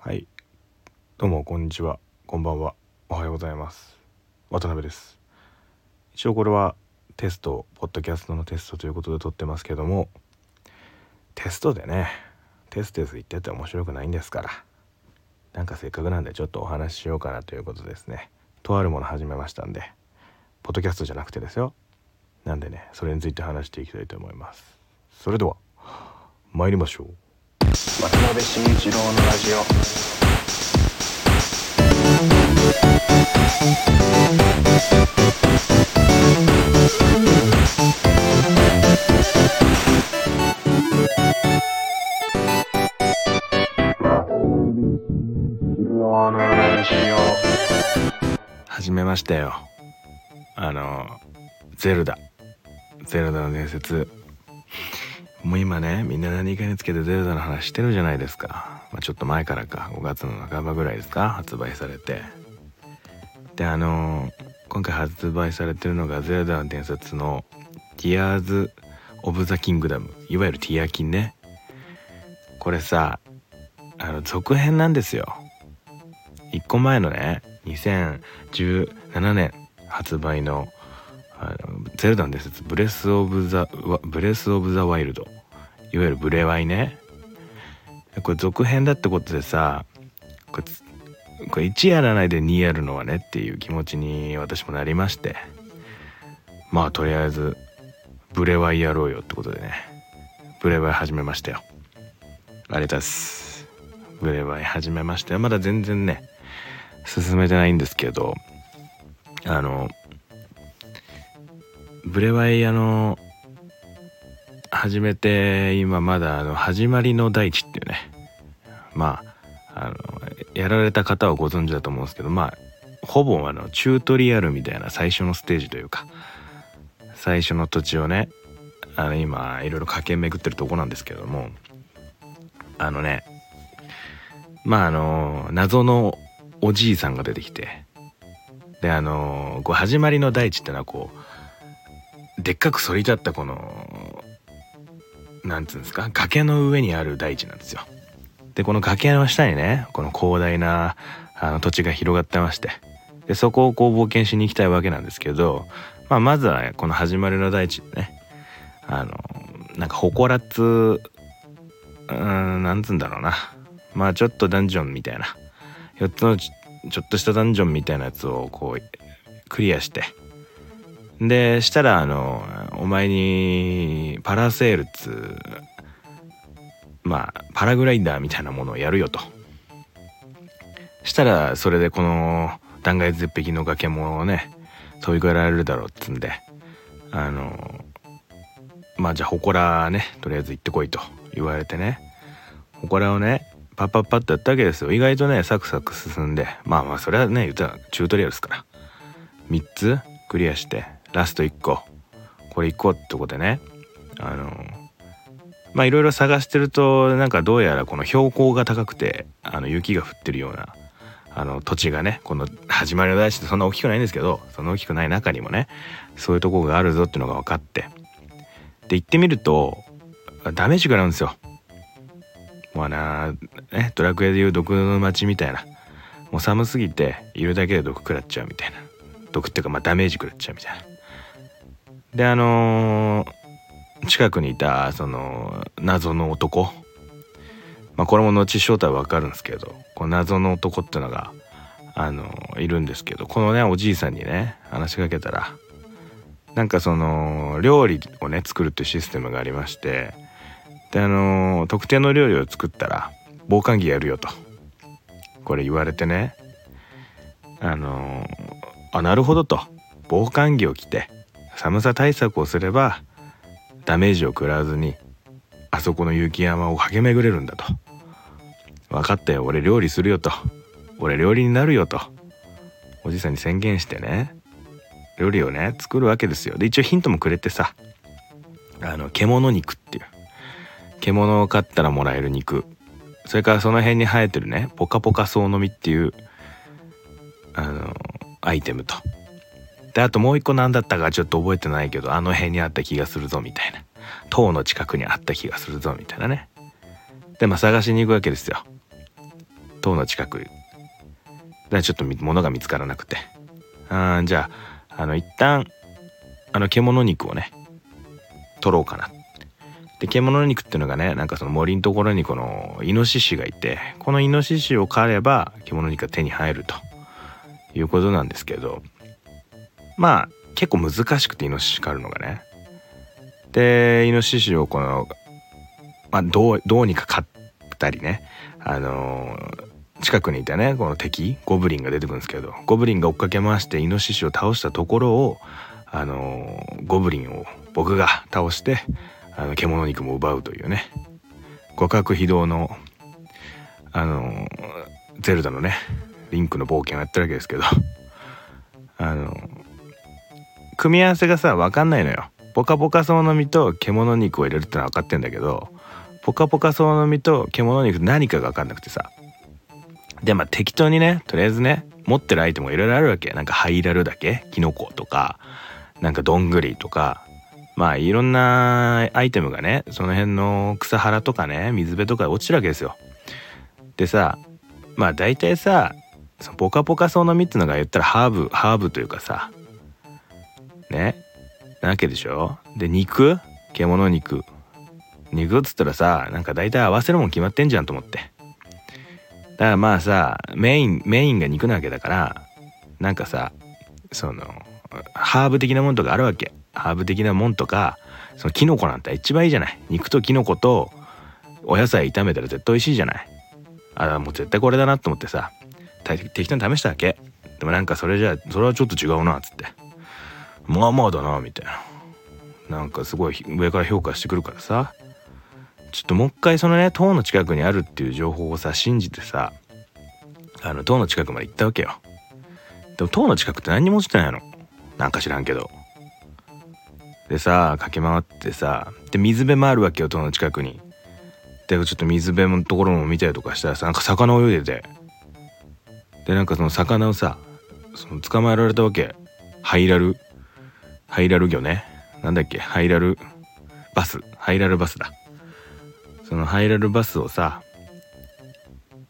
はい。どうもこんにちは。こんばんは。おはようございます。渡辺です。一応これはテストポッドキャストのテストということで撮ってますけどもテストでねテステス言ってて面白くないんですから。なんかせっかくなんでちょっとお話ししようかなということですね。とあるもの始めましたんでポッドキャストじゃなくてですよ。なんでねそれについて話していきたいと思います。それでは参りましょう。渡辺慎一郎のラジオ。始めましたよ。あのゼルダ。ゼルダの伝説。もう今ねみんな何かにつけてゼルダの話してるじゃないですか、まあ、ちょっと前からか。5月の半ばぐらいですか。発売されて。であの今回発売されてるのがゼルダの伝説のティアーズ・オブ・ザ・キングダムいわゆるティアキンね。これさあの続編なんですよ。1個前のね2017年発売のあのゼルダの伝説ブレス・オブ・ザ・ブレス・オブ・ザ・ワイルド。いわゆるブレワイね。これ続編だってことでさこれこれ1やらないで2やるのはねっていう気持ちに私もなりまして。まあとりあえずブレワイやろうよってことでね。ブレワイ始めましたよ。ありがとうございます。ブレワイ始めましてまだ全然ね進めてないんですけどあのブレワイあの始めて今まだあの始まりの大地っていうね。まああのやられた方はご存知だと思うんですけどまあほぼあのチュートリアルみたいな最初のステージというか最初の土地をねあの今いろいろ駆け巡ってるとこなんですけどもあのねまああの謎のおじいさんが出てきてであのこう始まりの大地ってのはこうでっかく反り立ったこのなんつうんですか崖の上にある大地なんですよ。でこの崖の下にねこの広大なあの土地が広がってまして。でそこをこう冒険しに行きたいわけなんですけど、まあ、まずは、この始まりの大地ねあのなんか祠っつうんなんつうんだろうな。まあちょっとダンジョンみたいな。4つのちょっとしたダンジョンみたいなやつをこうクリアしてでしたらあのお前にパラセールっつうまあパラグライダーみたいなものをやるよと。したらそれでこの断崖絶壁の崖もね飛び越えられるだろうっつんであのまあじゃあ祠ねとりあえず行ってこいと言われてね。祠をねパッパッパッとやったわけですよ。意外とねサクサク進んでまあまあそれはね言ったらチュートリアルですから。3つクリアしてラスト1個。これ行こうってことでね。あのまあいろいろ探してるとなんかどうやらこの標高が高くてあの雪が降ってるようなあの土地がねこの始まりの大地ってそんな大きくないんですけどそんな大きくない中にもねそういうとこがあるぞっていうのが分かって。で行ってみるとダメージ食らうんですよ。もうあなねドラクエでいう毒の街みたいな。もう寒すぎているだけで毒食らっちゃうみたいな。毒っていうかまあダメージ食らっちゃうみたいな。であのー近くにいたその謎の男。まあこれも後正体は分かるんですけどこの謎の男っていうのがあのいるんですけどこのねおじいさんにね話しかけたらなんかその料理をね作るっていうシステムがありましてであの特定の料理を作ったら防寒着やるよとこれ言われてねあのあなるほどと防寒着を着て寒さ対策をすればダメージを食らわずにあそこの雪山を駆け巡れるんだと。分かったよ俺料理するよと。俺料理になるよと。おじいさんに宣言してね。料理をね作るわけですよ。で一応ヒントもくれてさ。あの獣肉っていう。獣を飼ったらもらえる肉。それからその辺に生えてるねポカポカソウノミっていうあのアイテムと。であともう一個何だったかちょっと覚えてないけどあの辺にあった気がするぞみたいな。塔の近くにあった気がするぞみたいなね。でまあ探しに行くわけですよ。塔の近く。でちょっと物が見つからなくて。あーじゃああの一旦あの獣肉をね取ろうかな。で獣肉っていうのがねなんかその森のところにこのイノシシがいてこのイノシシを狩れば獣肉が手に入るということなんですけどまあ結構難しくてイノシシ狩るのがね。でイノシシをこの、まあ、どうどうにか狩ったりね。あのー近くにいたねこの敵ゴブリンが出てくるんですけどゴブリンが追っかけ回してイノシシを倒したところをあのーゴブリンを僕が倒してあの獣肉も奪うというね。互角非道のあのーゼルダのねリンクの冒険をやってるわけですけど。あの組み合わせがさ分かんないのよ。ポカポカソウの実と獣肉を入れるってのは分かってんだけどポカポカソウの実と獣肉何かが分かんなくてさ。でまあ適当にねとりあえずね持ってるアイテムがいろいろあるわけ。なんかハイラルだけキノコとかなんかどんぐりとかまあいろんなアイテムがねその辺の草原とかね水辺とか落ちるわけですよ。でさまあ大体さそのポカポカソウの実ってのが言ったらハーブハーブというかさね。なわけでしょ？で肉？獣肉。肉っつったらさなんか大体合わせるもん決まってんじゃんと思って。だからまあさメインメインが肉なわけだからなんかさそのハーブ的なもんとかあるわけ。ハーブ的なもんとかそのキノコなんて一番いいじゃない。肉とキノコとお野菜炒めたら絶対美味しいじゃない。あもう絶対これだなと思ってさ適当に試したわけ。でもなんかそれじゃそれはちょっと違うなっつって。まあまあだなみたいな。なんかすごい上から評価してくるからさ。ちょっともう一回そのね塔の近くにあるっていう情報をさ信じてさあの塔の近くまで行ったわけよ。でも塔の近くって何にも落ちてないの。なんか知らんけど。でさ駆け回ってさで水辺もあるわけよ塔の近くに。でちょっと水辺のところも見たりとかしたらさなんか魚泳いでて。でなんかその魚をさその捕まえられたわけ。ハイラル。ハイラル魚ね。なんだっけ？ハイラルバス。ハイラルバスだ。そのハイラルバスをさ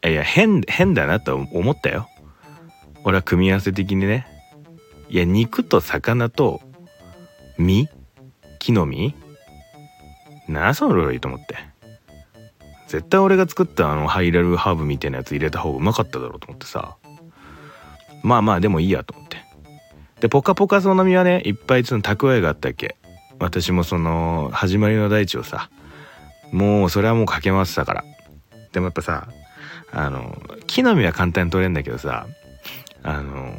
いや変変だなと思ったよ。俺は組み合わせ的にね。いや肉と魚と実木の実なあその料理と思って。絶対俺が作ったあのハイラルハーブみたいなやつ入れた方がうまかっただろうと思ってさ。まあまあでもいいやと思って。でポカポカその実はねいっぱいその蓄えがあったっけ。私もその始まりの大地をさもうそれはもうかけ回ってたから。でもやっぱさあの木の実は簡単に取れるんだけどさあの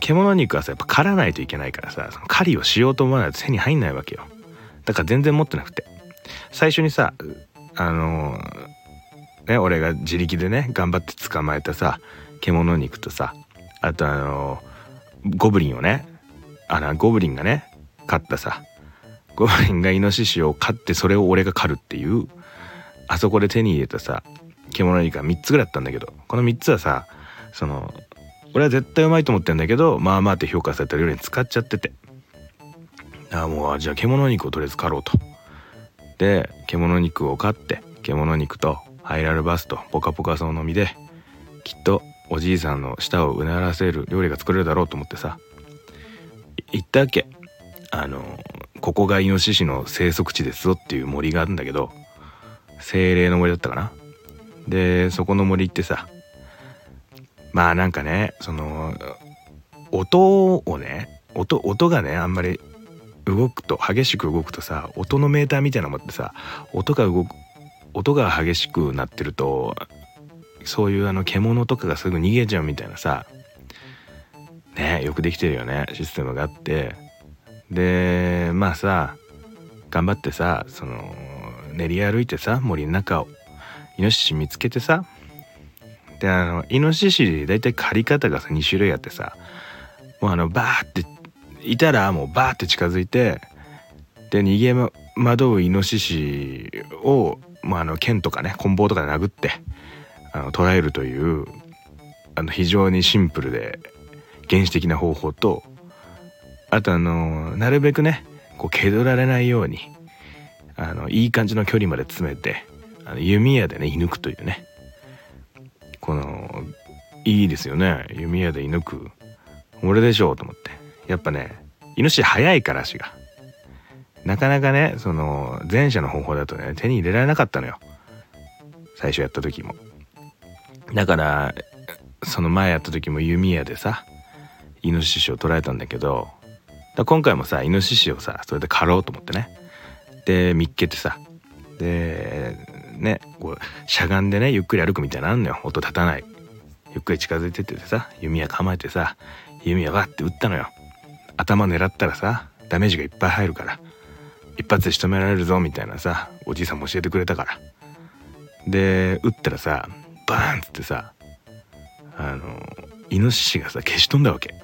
獣肉はさやっぱ狩らないといけないからさその狩りをしようと思わないと手に入んないわけよ。だから全然持ってなくて。最初にさあのね俺が自力でね頑張って捕まえたさ獣肉とさあとあのゴブリンをねあのゴブリンがね飼ったさ。ゴブリンがイノシシを飼ってそれを俺が狩るっていうあそこで手に入れたさ獣肉が3つぐらいあったんだけどこの3つはさその俺は絶対うまいと思ってんだけどまあまあって評価された料理に使っちゃってて。あもうじゃあ獣肉をとりあえず狩ろうと。で獣肉を飼って獣肉とハイラルバスとポカポカソウの実できっとおじいさんの舌をうならせる料理が作れるだろうと思ってさ。行ったわけ？あのここがイノシシの生息地ですぞっていう森があるんだけど精霊の森だったかな？でそこの森ってさまあなんかねその音をね音音がねあんまり動くと激しく動くとさ音のメーターみたいなの持ってさ音が動く音が激しくなってるとそういうあの獣とかがすぐ逃げちゃうみたいなさねよくできてるよねシステムがあって。でまあさ頑張ってさその練り歩いてさ森の中をイノシシ見つけてさであのイノシシ大体狩り方がさ2種類あってさもうあのバーっていたらもうバーって近づいてで逃げ惑うイノシシを、まあ、あの剣とかね棍棒とかで殴ってあの捕らえるというあの非常にシンプルで原始的な方法とあとあのなるべくねこう蹴取られないようにあのいい感じの距離まで詰めてあの弓矢でね射抜くというね。このいいですよね。弓矢で射抜く。俺でしょうと思って。やっぱねイノシシ速いから足が。なかなかねその前者の方法だとね手に入れられなかったのよ。最初やった時も。だからその前やった時も弓矢でさイノシシを捕らえたんだけどだ今回もさイノシシをさそれで狩ろうと思ってね。で見っけてさでねこうしゃがんでねゆっくり歩くみたいなのあんのよ。音立たない。ゆっくり近づいてってさ弓矢構えてさ弓矢わって撃ったのよ。頭狙ったらさダメージがいっぱい入るから一発で仕留められるぞみたいなさおじいさんも教えてくれたから。で撃ったらさバーンっつってさあのイノシシがさ消し飛んだわけ。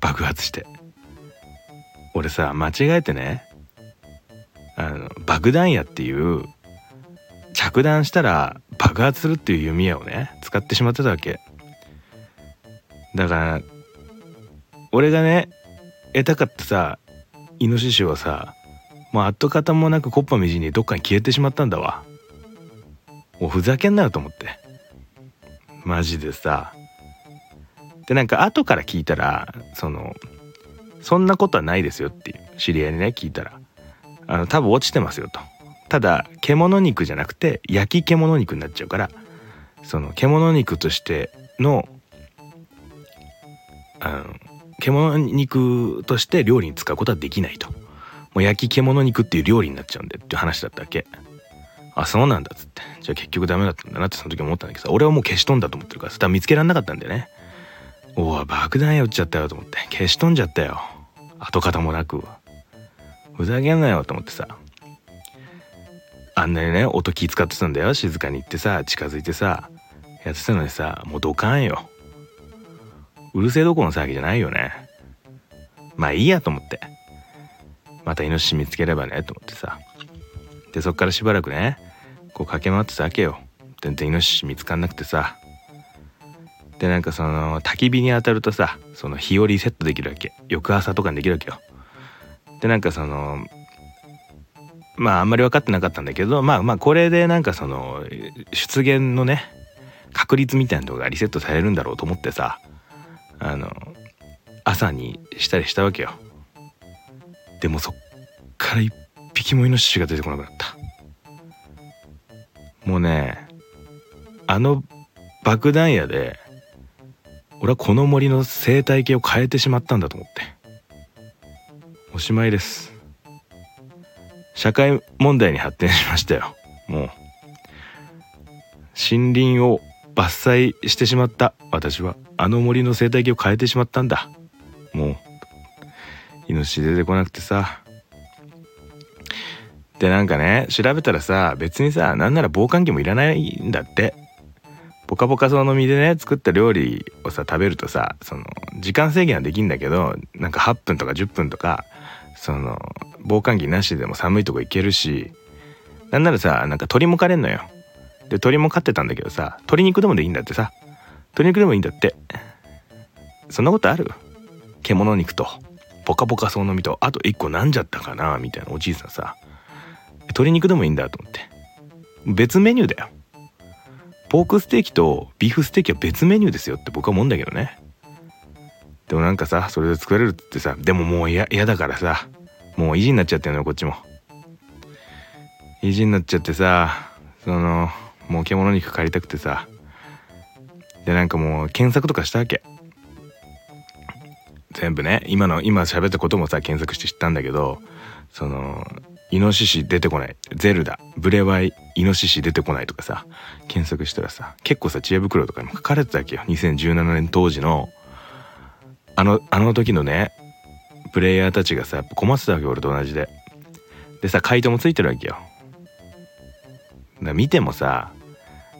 爆発して。俺さ間違えてねあの爆弾矢っていう着弾したら爆発するっていう弓矢をね使ってしまってたわけ。だから俺がね得たかったさイノシシはさもう跡形もなくコッパみじんにどっかに消えてしまったんだわ。もうふざけんなよと思って。マジでさ。でなんか後から聞いたらそのそんなことはないですよっていう知り合いにね聞いたら。あの多分落ちてますよと。ただ獣肉じゃなくて焼き獣肉になっちゃうからその獣肉としてのあの獣肉として料理に使うことはできないと。もう焼き獣肉っていう料理になっちゃうんでっていう話だったわけ。あそうなんだっつって。じゃあ結局ダメだったんだなってその時思ったんだけどさ。俺はもう消し飛んだと思ってるからさ。多分見つけられなかったんだよね。おお爆弾やっちゃったよと思って。消し飛んじゃったよ。跡形もなく。ふざけんなよと思ってさ。あんなにね音気使ってたんだよ。静かに行ってさ近づいてさやってたのにさもうドカンよ。うるせえどころの騒ぎじゃないよね。まあいいやと思って。またイノシシ見つければねと思ってさ。でそっからしばらくねこう駆け回ってたわけよ。全然イノシシ見つかんなくてさ。でなんかその焚き火に当たるとさその日をリセットできるわけ。翌朝とかにできるわけよ。でなんかそのまああんまり分かってなかったんだけどまあまあこれでなんかその出現のね確率みたいなのがリセットされるんだろうと思ってさあの朝にしたりしたわけよ。でもそっから一匹もイノシシが出てこなくなった。もうねあの爆弾矢で俺はこの森の生態系を変えてしまったんだと思って。おしまいです。社会問題に発展しましたよ。もう。森林を伐採してしまった。私はあの森の生態系を変えてしまったんだ。もう。イノシシ出てこなくてさ。でなんかね調べたらさ別にさなんなら防寒着もいらないんだって。ポカポカその実でね作った料理をさ食べるとさその時間制限はできんだけどなんか8分とか10分とかその防寒着なしでも寒いとこ行けるしなんならさなんか鳥も飼れんのよ。で鳥も飼ってたんだけどさ鶏肉でもでいいんだってさ。鶏肉でもいいんだって。そんなことある？獣肉とポカポカそうの実とあと1個なんじゃったかなみたいなおじいさんさ。鶏肉でもいいんだと思って。別メニューだよ。ポークステーキとビーフステーキは別メニューですよって僕は思うんだけどね。でもなんかさそれで作れるってさでももう嫌だからさもう意地になっちゃってんのよこっちも。意地になっちゃってさそのもう獣肉借りたくてさでなんかもう検索とかしたわけ。全部ね今の今喋ったこともさ検索して知ったんだけどそのイノシシ出てこない。ゼルダ。ブレワイイノシシ出てこないとかさ検索したらさ結構さ知恵袋とかにも書かれてたわけよ。2017年当時のあのあの時のねプレイヤーたちがさやっぱ困ってたわけ俺と同じで。でさ回答もついてるわけよ。だ見てもさ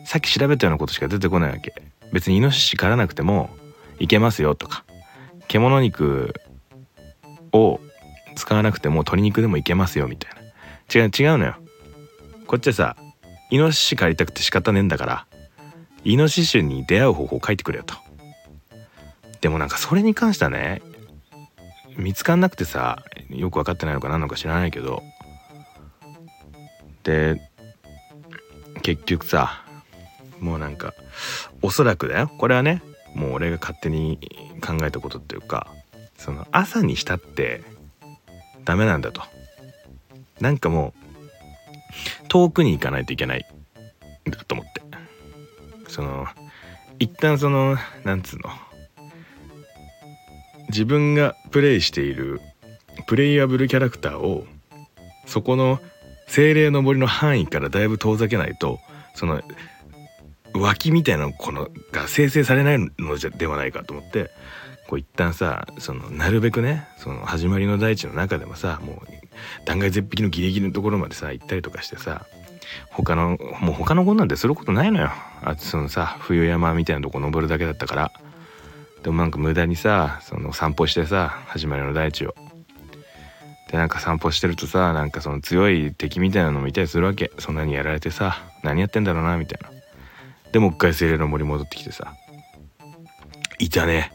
さっき調べたようなことしか出てこないわけ。別にイノシシ狩らなくてもいけますよとか獣肉を使わなくても鶏肉でもいけますよみたいな。違う違うのよ。こっちはさイノシシ狩りたくて仕方ねえんだからイノシシに出会う方法を書いてくれよと。でもなんかそれに関してはね見つかんなくてさよく分かってないのか何のか知らないけどで結局さもうなんかおそらくだよ。これはねもう俺が勝手に考えたことっていうかその朝にしたってダメなんだと。なんかもう遠くに行かないといけないんだと思って。その一旦そのなんつうの。自分がプレイしているプレイヤブルキャラクターをそこの精霊の森の範囲からだいぶ遠ざけないとその脇みたいなこのが生成されないのではないかと思ってこう一旦さそのなるべくねその始まりの大地の中でもさもう断崖絶壁のギリギリのところまでさ行ったりとかしてさ他のもう他の子なんてすることないのよ。あそのさ冬山みたいなとこ登るだけだったから。でもなんか無駄にさその散歩してさ始まりの大地を。でなんか散歩してるとさなんかその強い敵みたいなのもいたりするわけ。そんなにやられてさ何やってんだろうなみたいな。でもう一回精霊の森戻ってきてさいたね。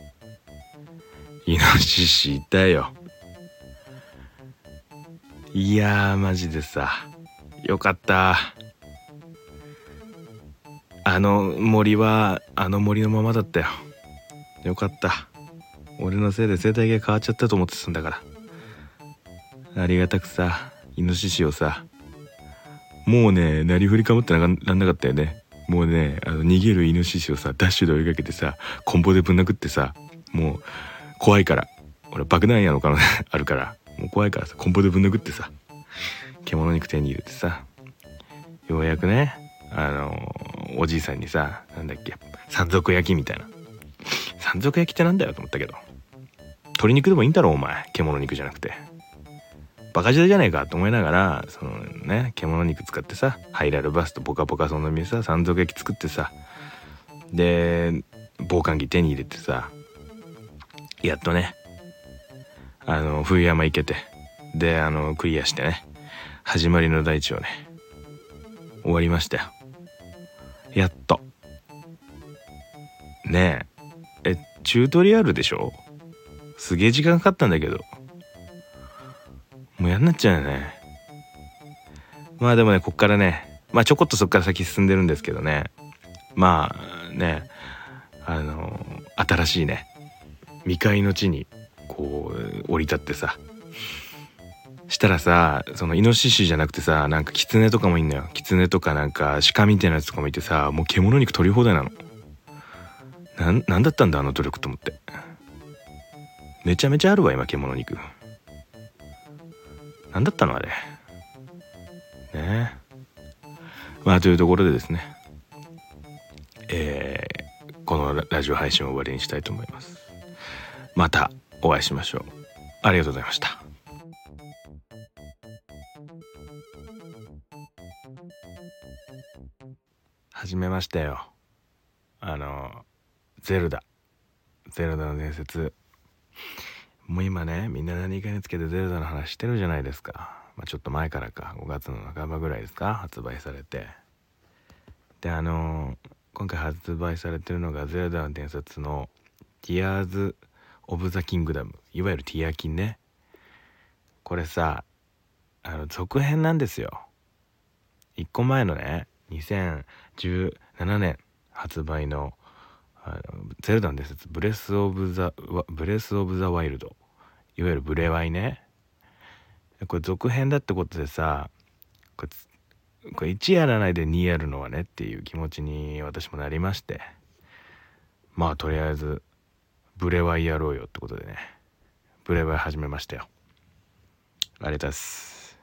イノシシいたよ。いやーマジでさ。よかった。あの森はあの森のままだったよ。よかった。俺のせいで生態系変わっちゃったと思ってたんだから。ありがたくさイノシシをさもうねなりふりかもってならんなかったよね。もうねあの逃げるイノシシをさダッシュで追いかけてさコンボでぶん殴ってさもう怖いから。俺爆弾やのかな あるから。もう怖いからさ。コンボでぶん殴ってさ。獣肉手に入れてさ。ようやくね。あのおじいさんにさなんだっけ。山賊焼きみたいな。山賊焼きってなんだよと思ったけど。鶏肉でもいいんだろお前。獣肉じゃなくて。バカ時代じゃねえかと思いながらそのね獣肉使ってさハイラルバスとポカポカその店さ山賊焼き作ってさ。で防寒着手に入れてさ。やっとねあの冬山行けてであのクリアしてね始まりの大地をね終わりましたよ。やっと。ねええチュートリアルでしょ？すげえ時間かかったんだけど。もうやんなっちゃうよね。まあでもねこっからねまあちょこっとそっから先進んでるんですけどね。まあねあの新しいね未開の地にこう降り立ってさ。したらさそのイノシシじゃなくてさなんかキツネとかもいんのよ。キツネとかなんか鹿みたいなやつとかもいてさもう獣肉取り放題なの。なんなんだったんだあの努力と思って。めちゃめちゃあるわ今獣肉。なんだったのあれ。ね。えまあというところでですね。えー、このラジオ配信を終わりにしたいと思います。またお会いしましょう。ありがとうございました。始めましたよ。あのゼルダ。ゼルダの伝説。もう今ねみんな何かにつけてゼルダの話してるじゃないですか、まあ、ちょっと前からか。5月の半ばぐらいですか。発売されて。であの今回発売されてるのがゼルダの伝説のティアーズ・オブ・ザ・キングダムいわゆるティアキンね。これさあの続編なんですよ。1個前のね2017年発売のあのゼルダの伝説。ブレス・オブ・ザ・ブレス・オブ・ザ・ワイルドいわゆるブレワイね。これ続編だってことでさこれこれ1やらないで2やるのはねっていう気持ちに私もなりまして。まあとりあえずブレワイやろうよってことでね。ブレワイ始めましたよ。ありがとうございます。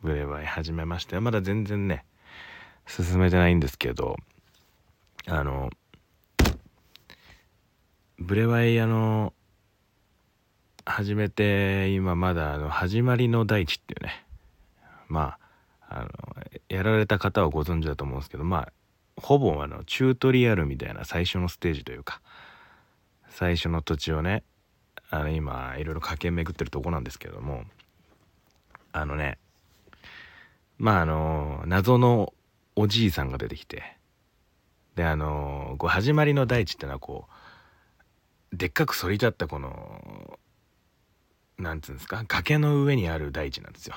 ブレワイ始めましたよ。まだ全然ね進めてないんですけどあのブレワイあの始めて今まだあの始まりの大地っていうね。まああのやられた方はご存知だと思うんですけどまあほぼあのチュートリアルみたいな最初のステージというか最初の土地をねあの今いろいろ駆け巡ってるとこなんですけどもあのねまああの謎のおじいさんが出てきてであのこう始まりの大地ってのはこうでっかく反り立ったこのなんつうんですか崖の上にある大地なんですよ。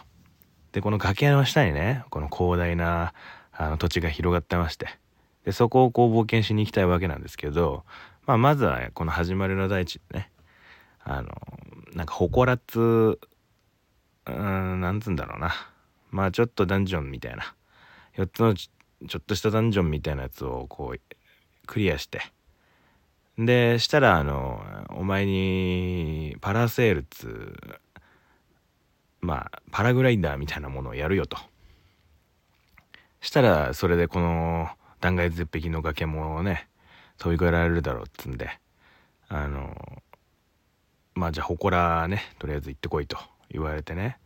でこの崖の下にねこの広大なあの土地が広がってましてでそこをこう冒険しに行きたいわけなんですけど、まあ、まずはこの始まりの大地でねあのなんか祠つうんなんつうんだろうな。まあちょっとダンジョンみたいな。4つのちょっとしたダンジョンみたいなやつをこうクリアして。でしたらあのお前にパラセールつまあパラグライダーみたいなものをやるよと。したらそれでこの断崖絶壁の崖もね飛び越えられるだろうっつんであのまあじゃあ祠ねとりあえず行ってこいと言われてね。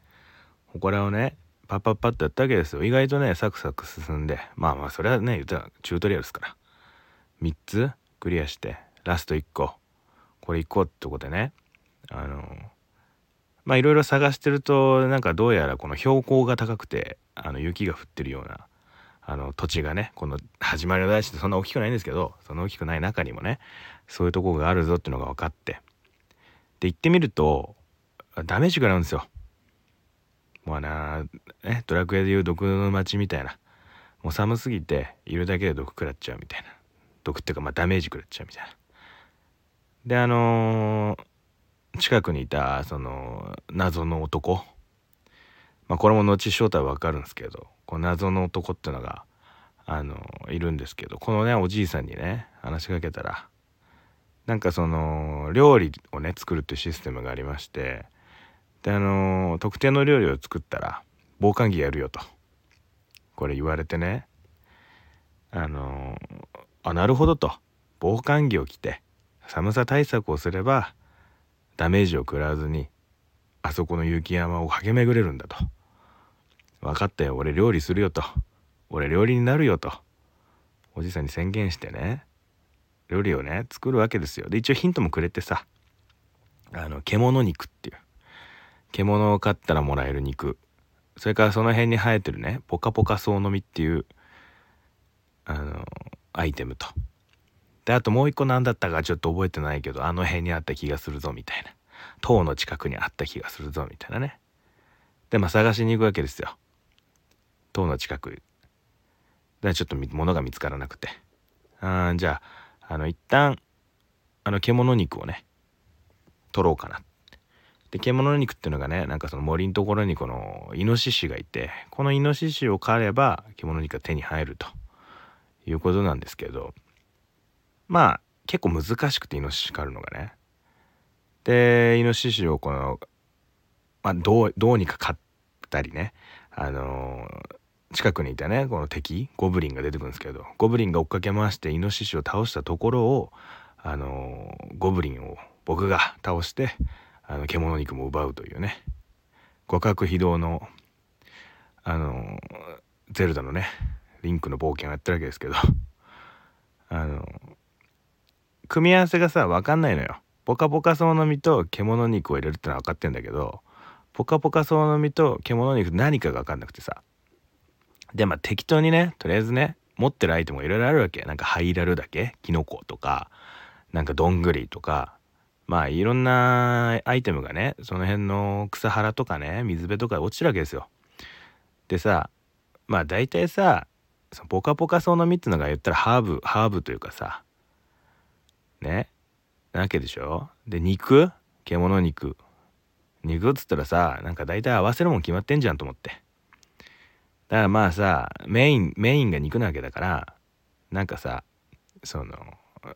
祠をねパッパッパッとやったわけですよ。意外とねサクサク進んでまあまあそれはね言ったらチュートリアルですから。3つクリアしてラスト1個。これ行こうってことでね。あのまあいろいろ探してるとなんかどうやらこの標高が高くてあの雪が降ってるようなあの土地がねこの始まりの大地ってそんな大きくないんですけどそんな大きくない中にもねそういうとこがあるぞっていうのが分かって。で行ってみるとダメージ食らうんですよ。もうなねドラクエでいう毒の街みたいな。もう寒すぎているだけで毒食らっちゃうみたいな。毒っていうかまあダメージ食らっちゃうみたいな。であのー近くにいたその謎の男まあこれも後正体は分かるんですけどこの謎の男っていうのがあのいるんですけどこのねおじいさんにね話しかけたらなんかその料理をね作るっていうシステムがありましてであの特定の料理を作ったら防寒着やるよとこれ言われてねあのあなるほどと防寒着を着て寒さ対策をすればダメージを食らわずにあそこの雪山を駆け巡れるんだと。分かったよ俺料理するよと。俺料理になるよと。おじさんに宣言してね。料理をね作るわけですよ。で一応ヒントもくれてさ。あの獣肉っていう。獣を飼ったらもらえる肉。それからその辺に生えてるねポカポカソウの実っていうあのアイテムと。であともう一個何だったかちょっと覚えてないけどあの辺にあった気がするぞみたいな。塔の近くにあった気がするぞみたいなね。でまあ探しに行くわけですよ。塔の近く。でちょっと物が見つからなくて。あじゃああの一旦あの獣肉をね取ろうかな。で獣肉っていうのがねなんかその森のところにこのイノシシがいてこのイノシシを狩れば獣肉が手に入ると。いうことなんですけど。まあ結構難しくてイノシシ狩るのがね。でイノシシをこの、まあ、どうどうにか狩ったりね。あのー近くにいたねこの敵ゴブリンが出てくるんですけどゴブリンが追っかけ回してイノシシを倒したところをあのゴブリンを僕が倒してあの獣肉も奪うというね互角非道のあのゼルダのねリンクの冒険をやってるわけですけどあの組み合わせがさ分かんないのよ。ポカポカソウの実と獣肉を入れるってのは分かってんだけどポカポカソウの実と獣肉何かが分かんなくてさでまあ適当にねとりあえずね持ってるアイテムがいろいろあるわけ。なんかハイラルだけ？キノコとか。なんかどんぐりとか。まあいろんなアイテムがねその辺の草原とかね水辺とか落ちるわけですよ。でさまあ大体さそのポカポカソウの実ってのが言ったらハーブハーブというかさ。ね？なわけでしょ？で肉？獣肉。肉っつったらさなんか大体合わせるもん決まってんじゃんと思って。だからまあさメインメインが肉なわけだからなんかさその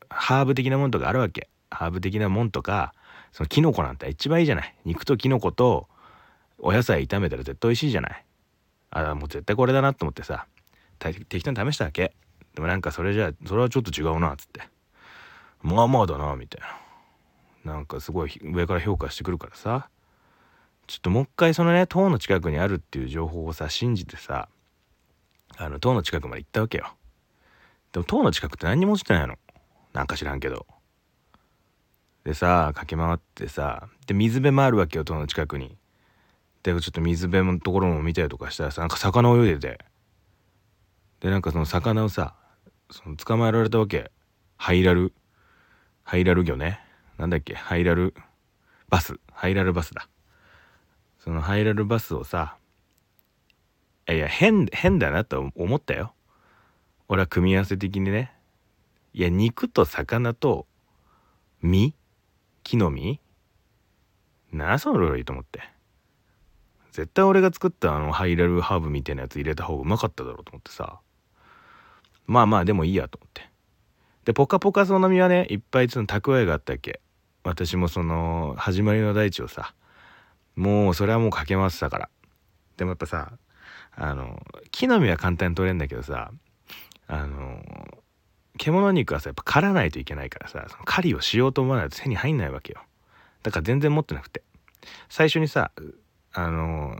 ハーブ的なもんとかあるわけ。ハーブ的なもんとかそのキノコなんて一番いいじゃない。肉とキノコとお野菜炒めたら絶対美味しいじゃない。あもう絶対これだなと思ってさ適当に試したわけ。でもなんかそれじゃそれはちょっと違うなっつって。まあまあだなみたいな。なんかすごい上から評価してくるからさ。ちょっともう一回そのね塔の近くにあるっていう情報をさ信じてさあの塔の近くまで行ったわけよ。でも塔の近くって何にも落ちてないの。なんか知らんけど。でさ駆け回ってさで水辺もあるわけよ塔の近くに。でちょっと水辺のところも見たりとかしたらさなんか魚泳いでて。でなんかその魚をさその捕まえられたわけ。ハイラル。ハイラル魚ね。なんだっけ？ハイラルバス。ハイラルバスだ。そのハイラルバスをさいや変変だなと思ったよ。俺は組み合わせ的にね。いや肉と魚と実木の実なあその料理と思って。絶対俺が作ったあのハイレルハーブみたいなやつ入れた方がうまかっただろうと思ってさ。まあまあでもいいやと思って。でポカポカその実はねいっぱいその蓄えがあったっけ。私もその始まりの大地をさもうそれはもうかけましたから。でもやっぱさあの木の実は簡単に取れんだけどさあの獣肉はさやっぱ狩らないといけないからさその狩りをしようと思わないと手に入んないわけよ。だから全然持ってなくて。最初にさあの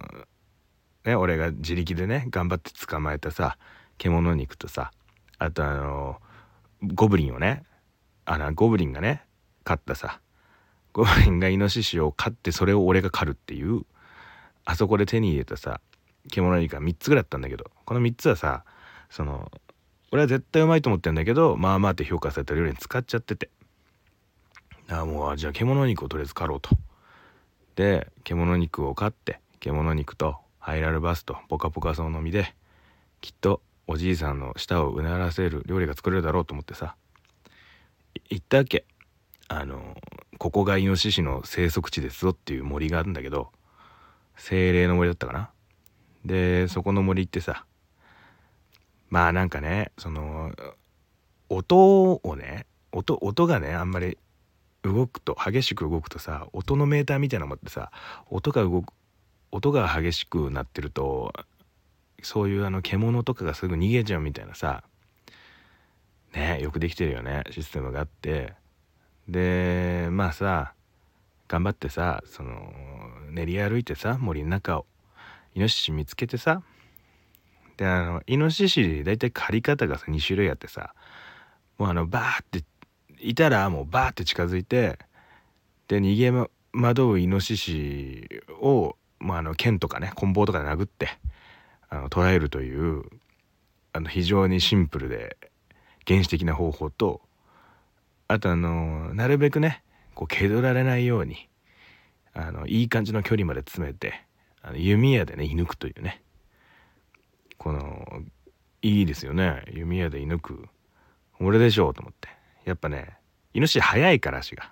ね俺が自力でね頑張って捕まえたさ獣肉とさあとあのゴブリンをねあのゴブリンがね飼ったさゴブリンがイノシシを飼ってそれを俺が狩るっていう。あそこで手に入れたさ獣肉が3つぐらいだったんだけど。この3つはさその俺は絶対うまいと思ってんだけどまあまあって評価された料理に使っちゃってて。ああもうじゃあ獣肉をとりあえず狩ろうと。で獣肉を飼って獣肉とハイラルバスとポカポカその実できっとおじいさんの舌をうならせる料理が作れるだろうと思ってさ。行ったわけ。あのここがイノシシの生息地ですぞっていう森があるんだけど精霊の森だったかな？でそこの森ってさまあなんかねその音をね音音がねあんまり動くと激しく動くとさ音のメーターみたいなのもってさ音が動く音が激しくなってるとそういうあの獣とかがすぐ逃げちゃうみたいなさねよくできてるよねシステムがあって。でまあさ頑張ってさその練り歩いてさ森の中をイノシシ見つけてさであのイノシシ大体狩り方がさ2種類あってさもうあのバーっていたらもうバーって近づいてで逃げ惑うイノシシを、まあ、あの剣とかね棍棒とかで殴ってあの捕らえるというあの非常にシンプルで原始的な方法とあとあのなるべくねこう蹴取られないようにあのいい感じの距離まで詰めてあの弓矢でね射抜くというね。このいいですよね。弓矢で射抜く。俺でしょうと思って。やっぱねイノシシ速いから足が。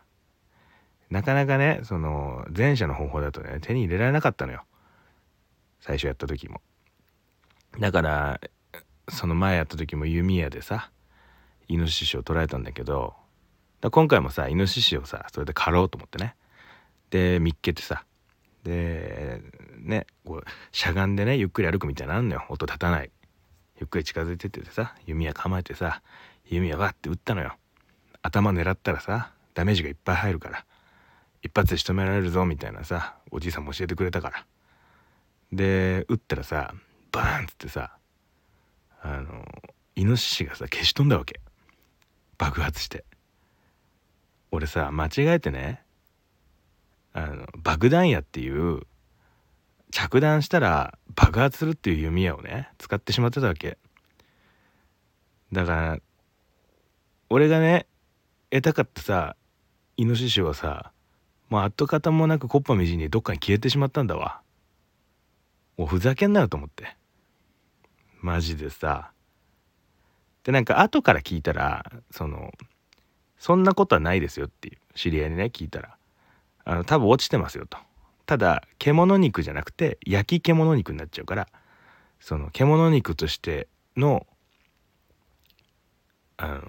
なかなかねその前者の方法だとね手に入れられなかったのよ。最初やった時も。だからその前やった時も弓矢でさイノシシを捕らえたんだけどだ今回もさイノシシをさそれで狩ろうと思ってね。で見っけてさ。でねこうしゃがんでねゆっくり歩くみたいなのあんのよ。音立たない。ゆっくり近づいてってさ弓矢構えてさ弓矢わって撃ったのよ。頭狙ったらさダメージがいっぱい入るから。一発で仕留められるぞみたいなさおじいさんも教えてくれたから。で撃ったらさバーンっつってさあのイノシシがさ消し飛んだわけ。爆発して。俺さ間違えてねあの爆弾矢っていう着弾したら爆発するっていう弓矢をね使ってしまってたわけ。だから俺がね得たかったさイノシシはさもう跡形もなくコッパみじんにどっかに消えてしまったんだわ。もうふざけんなよと思って。マジでさ。でなんか後から聞いたらそのそんなことはないですよっていう知り合いにね聞いたら。あの多分落ちてますよと。ただ獣肉じゃなくて焼き獣肉になっちゃうからその獣肉としてのあの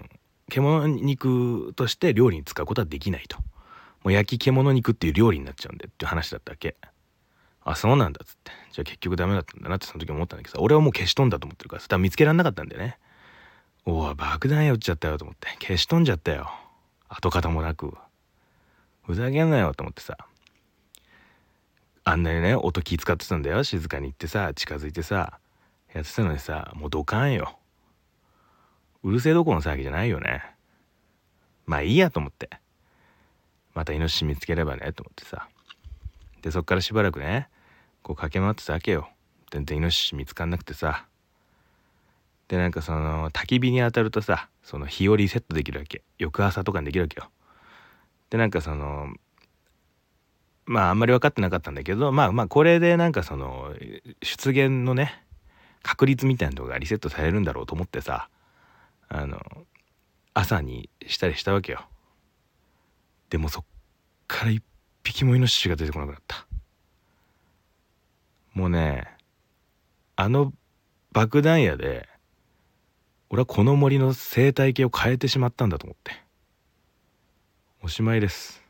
獣肉として料理に使うことはできないと。もう焼き獣肉っていう料理になっちゃうんでっていう話だったわけ。あそうなんだっつって。じゃあ結局ダメだったんだなってその時思ったんだけどさ俺はもう消し飛んだと思ってるからさ多分見つけられなかったんでね。おお爆弾やっちゃったよと思って。消し飛んじゃったよ。跡形もなく。ふざけんなよと思ってさ。あんなにね音気使ってたんだよ。静かに行ってさ近づいてさやってたのにさもうドカンよ。うるせえどこの騒ぎじゃないよね。まあいいやと思って。またイノシシ見つければねと思ってさ。でそっからしばらくねこう駆け回ってたわけよ全然イノシシ見つかんなくてさ。でなんかその焚き火に当たるとさその日をリセットできるわけ。翌朝とかにできるわけよ。でなんかそのまああんまり分かってなかったんだけどまあまあこれでなんかその出現のね確率みたいなのがリセットされるんだろうと思ってさあの朝にしたりしたわけよ。でもそっから一匹もイノシシが出てこなくなった。もうねあの爆弾矢で俺はこの森の生態系を変えてしまったんだと思って。おしまいです。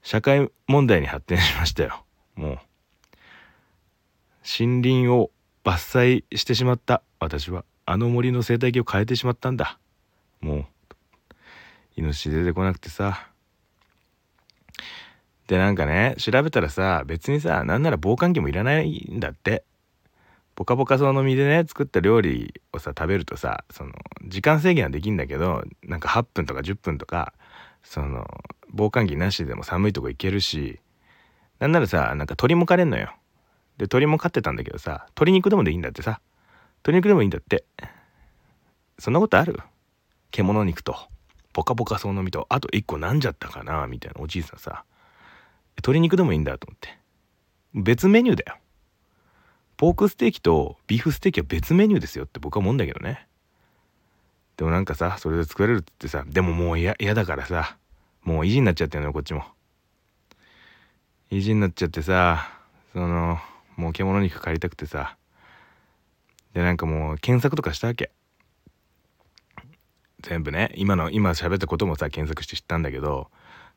社会問題に発展しましたよ。もう。森林を伐採してしまった私はあの森の生態系を変えてしまったんだ。もう。イノシシ出てこなくてさ。でなんかね調べたらさ別にさなんなら防寒着もいらないんだって。ポカポカその実でね作った料理をさ食べるとさその時間制限はできんだけどなんか8分とか10分とかその防寒着なしでも寒いとこ行けるしなんならさなんか鳥も飼れんのよ。で鳥も飼ってたんだけどさ鶏肉でもでいいんだってさ。鶏肉でもいいんだって。そんなことある？獣肉とポカポカその実とあと1個なんじゃったかなみたいなおじいさんさ。鶏肉でもいいんだと思って。別メニューだよ。ポークステーキとビーフステーキは別メニューですよって僕は思うんだけどね。でもなんかさそれで作れるってさでももう嫌だからさもう意地になっちゃってるのよこっちも。意地になっちゃってさそのもう獣肉借りたくてさでなんかもう検索とかしたわけ。全部ね今の今喋ったこともさ検索して知ったんだけど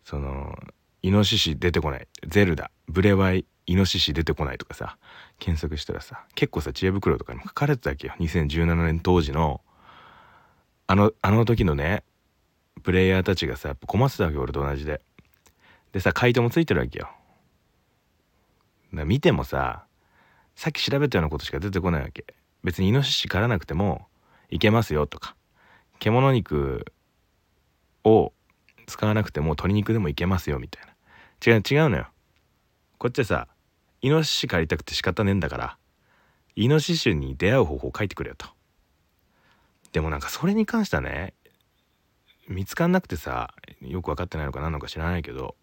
そのイノシシ出てこない。ゼルダ。ブレワイイノシシ出てこないとかさ。検索したらさ結構さ知恵袋とかにも書かれてたわけよ。2017年当時の。あのあの時のねプレイヤーたちがさやっぱ困ってたわけ俺と同じで。でさ回答もついてるわけよ。見てもささっき調べたようなことしか出てこないわけ。別にイノシシ狩らなくてもいけますよとか。獣肉を使わなくても鶏肉でもいけますよみたいな。違う違うのよ。こっちはさイノシシ狩りたくて仕方ねえんだからイノシシに出会う方法を書いてくれよと。でもなんかそれに関してはね見つかんなくてさよく分かってないのか何のか知らないけど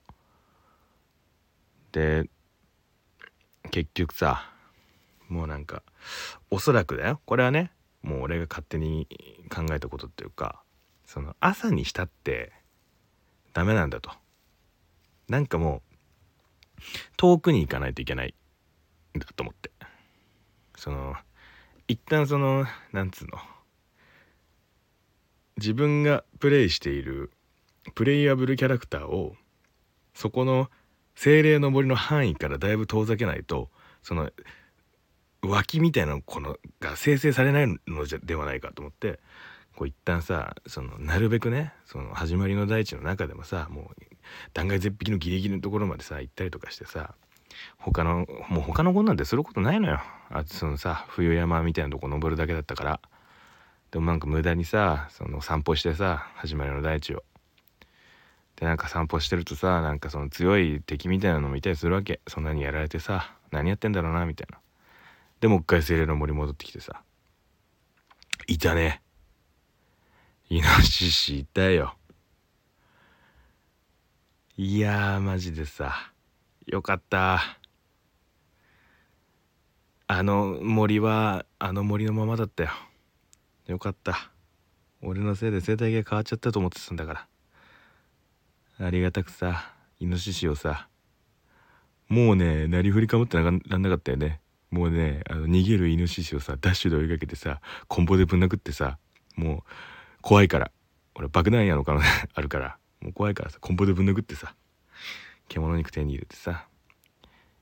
で結局さもうなんかおそらくだよ。これはねもう俺が勝手に考えたことっていうかその朝にしたってダメなんだと。なんかもう遠くに行かないといけないんだと思って。その一旦そのなんつうの。自分がプレイしているプレイヤブルキャラクターをそこの精霊の森の範囲からだいぶ遠ざけないとその脇みたいなこのが生成されないのじゃではないかと思って。こう一旦さそのなるべくねその始まりの大地の中でもさもう断崖絶壁のギリギリのところまでさ行ったりとかしてさ他のもう他の子なんてすることないのよ。あそのさ冬山みたいなとこ登るだけだったから。でもなんか無駄にさその散歩してさ始まりの大地を。でなんか散歩してるとさなんかその強い敵みたいなのもいたりするわけ。そんなにやられてさ何やってんだろうなみたいな。でもう一回精霊の森戻ってきてさ。いたね。イノシシいたよ。いやーマジでさ。よかった。あの森はあの森のままだったよ。よかった。俺のせいで生態系変わっちゃったと思ってたんだから。ありがたくさイノシシをさもうねなりふりかぶってならんなかったよね。もうねあの逃げるイノシシをさダッシュで追いかけてさコンボでぶん殴ってさもう怖いから。俺爆弾矢の可能性あるから。もう怖いからさコンボでぶん殴ってさ獣肉手に入れてさ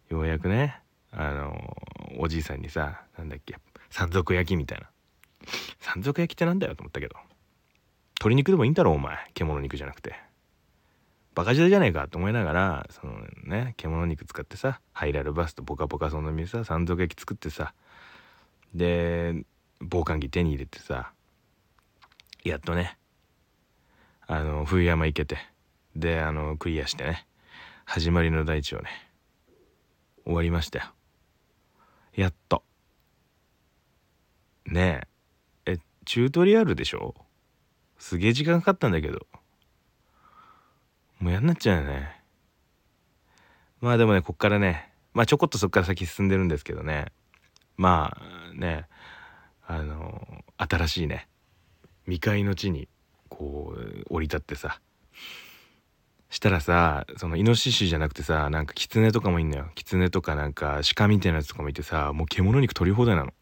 ようやくねあのおじいさんにさなんだっけ山賊焼きみたいな。山賊焼きってなんだよと思ったけど鶏肉でもいいんだろお前獣肉じゃなくて。バカ時代じゃねえかと思いながらそのね獣肉使ってさハイラルバスとポカポカその実さ山賊焼き作ってさで防寒着手に入れてさやっとねあの冬山行けて。であのクリアしてね。始まりの大地をね。終わりましたよ。やっと。ねえ。えチュートリアルでしょ？すげえ時間かかったんだけど。もうやんなっちゃうよね。まあでもねこっからね。まあちょこっとそっから先進んでるんですけどね。まあね。あの新しいね。未開の地にこう降り立ってさ。したらさそのイノシシじゃなくてさなんかキツネとかもいんのよ。キツネとかなんか鹿みたいなやつとかもいてさもう獣肉取り放題なの。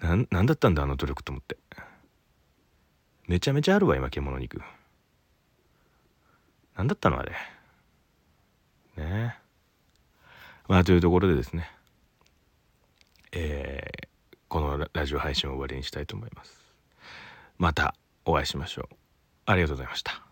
なんなんだったんだあの努力と思って。めちゃめちゃあるわ今獣肉。なんだったのあれ。ね。えまあというところでですね。えーこのラジオ配信を終わりにしたいと思います。また。お会いしましょう。ありがとうございました。